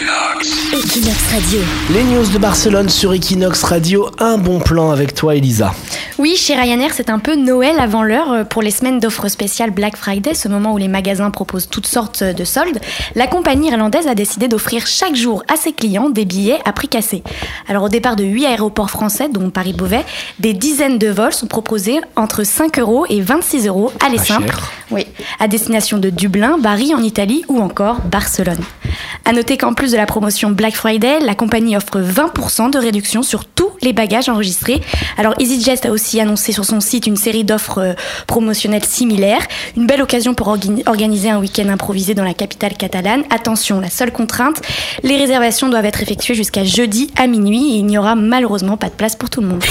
Equinox Radio. Les news de Barcelone sur Equinox Radio, un bon plan avec toi Elisa. Oui, chez Ryanair, c'est un peu Noël avant l'heure euh, pour les semaines d'offres spéciales Black Friday, ce moment où les magasins proposent toutes sortes de soldes. La compagnie irlandaise a décidé d'offrir chaque jour à ses clients des billets à prix cassé. Alors au départ de 8 aéroports français, dont Paris-Beauvais, des dizaines de vols sont proposés entre 5 euros et 26 euros simple. cher. Oui, à destination de Dublin, Bari en Italie ou encore Barcelone. À noter qu'en plus de la promotion Black Friday, la compagnie offre 20% de réduction sur tous les bagages enregistrés. Alors EasyJet a aussi annoncé sur son site une série d'offres euh, promotionnelles similaires. Une belle occasion pour orga- organiser un week-end improvisé dans la capitale catalane. Attention, la seule contrainte, les réservations doivent être effectuées jusqu'à jeudi à minuit et il n'y aura malheureusement pas de place pour tout le monde.